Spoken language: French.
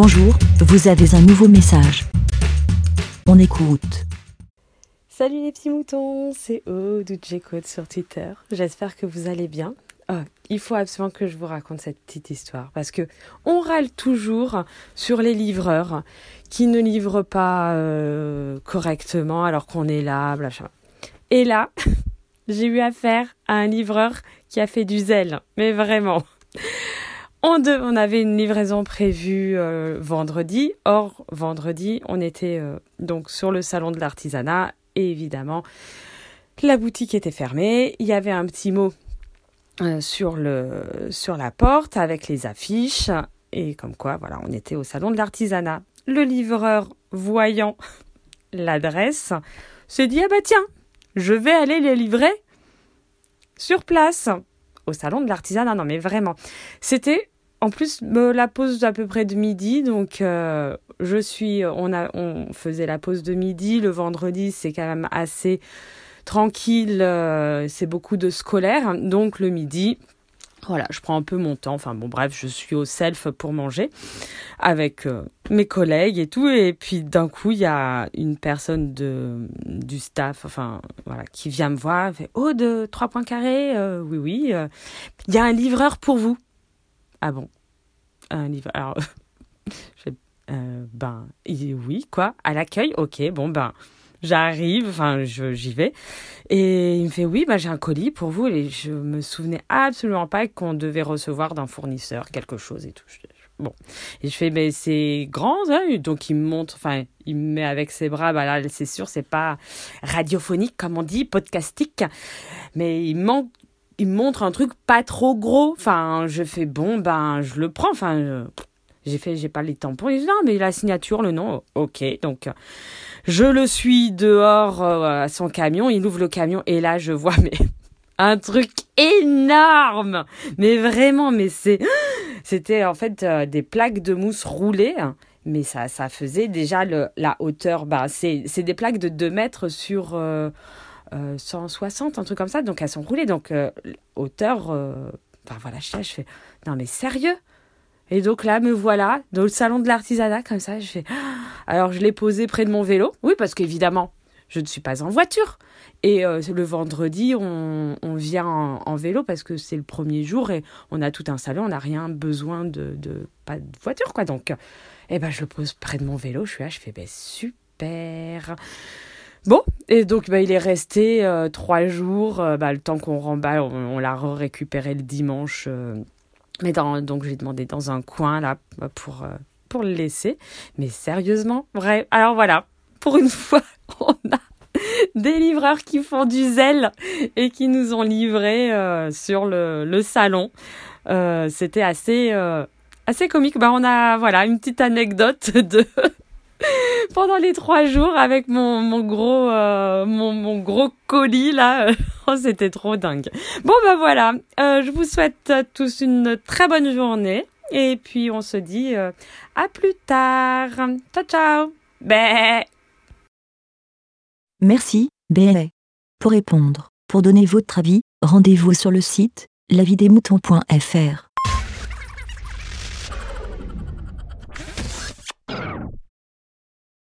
Bonjour, vous avez un nouveau message. On écoute. Salut les petits moutons, c'est Aude ou sur Twitter. J'espère que vous allez bien. Oh, il faut absolument que je vous raconte cette petite histoire parce que on râle toujours sur les livreurs qui ne livrent pas euh, correctement alors qu'on est là, Et là, j'ai eu affaire à un livreur qui a fait du zèle, mais vraiment. On, on avait une livraison prévue euh, vendredi. Or, vendredi, on était euh, donc sur le salon de l'artisanat et évidemment, la boutique était fermée. Il y avait un petit mot euh, sur, sur la porte avec les affiches et comme quoi, voilà, on était au salon de l'artisanat. Le livreur, voyant l'adresse, s'est dit ah bah tiens, je vais aller les livrer sur place au salon de l'artisanat. Non mais vraiment, c'était en plus la pause d'à peu près de midi, donc euh, je suis, on a, on faisait la pause de midi le vendredi, c'est quand même assez tranquille, euh, c'est beaucoup de scolaire, donc le midi. Voilà, je prends un peu mon temps. Enfin bon, bref, je suis au self pour manger avec euh, mes collègues et tout. Et puis d'un coup, il y a une personne de du staff, enfin voilà, qui vient me voir, fait oh de trois points carrés, oui oui, il y a un livreur pour vous. Ah bon? Un livre. Alors, euh, ben, oui, quoi, à l'accueil, ok, bon, ben, j'arrive, enfin, j'y vais. Et il me fait, oui, ben, j'ai un colis pour vous. Et je me souvenais absolument pas qu'on devait recevoir d'un fournisseur quelque chose et tout. Bon. Et je fais, mais c'est grand, hein donc il me montre, enfin, il me met avec ses bras, bah là, c'est sûr, c'est pas radiophonique, comme on dit, podcastique, mais il manque il me montre un truc pas trop gros. Enfin, je fais bon, ben, je le prends. Enfin, j'ai fait, j'ai pas les tampons. Il dit non, mais la signature, le nom, ok. Donc, je le suis dehors euh, à son camion. Il ouvre le camion et là, je vois, mais un truc énorme. Mais vraiment, mais c'était en fait euh, des plaques de mousse roulées. Mais ça, ça faisait déjà la hauteur. Bah, c'est, des plaques de 2 mètres sur. Euh, 160, euh, un truc comme ça. Donc elles sont roulées. Donc euh, hauteur, enfin voilà, je, je fais, non mais sérieux? Et donc là, me voilà dans le salon de l'artisanat comme ça. Fais, alors je l'ai posé près de mon vélo. Oui, parce qu'évidemment, je ne suis pas en voiture. Et le vendredi, on, vient en, vélo parce que c'est le premier jour et on a tout un salon, on n'a rien besoin de, pas de voiture, quoi. Donc, eh ben, je le pose près de mon vélo, je suis là, je fais, ben, super. Bon, et donc bah, il est resté euh, trois jours, euh, bah, le temps qu'on remballe, on, l'a récupéré le dimanche. Euh, mais dans, donc j'ai demandé dans un coin là pour, pour le laisser. Mais sérieusement, vrai. Alors voilà, pour une fois, on a des livreurs qui font du zèle et qui nous ont livré sur le, le salon. C'était assez, assez comique. Bah, on a voilà une petite anecdote de pendant les trois jours avec mon, mon gros euh, mon, mon, gros colis là. oh, c'était trop dingue. Bon bah voilà, euh, je vous souhaite tous une très bonne journée et puis on se dit euh, à plus tard. Ciao ciao. Bé. Merci, Bé. Pour répondre, pour donner votre avis, rendez-vous sur le site lavidemouton.fr.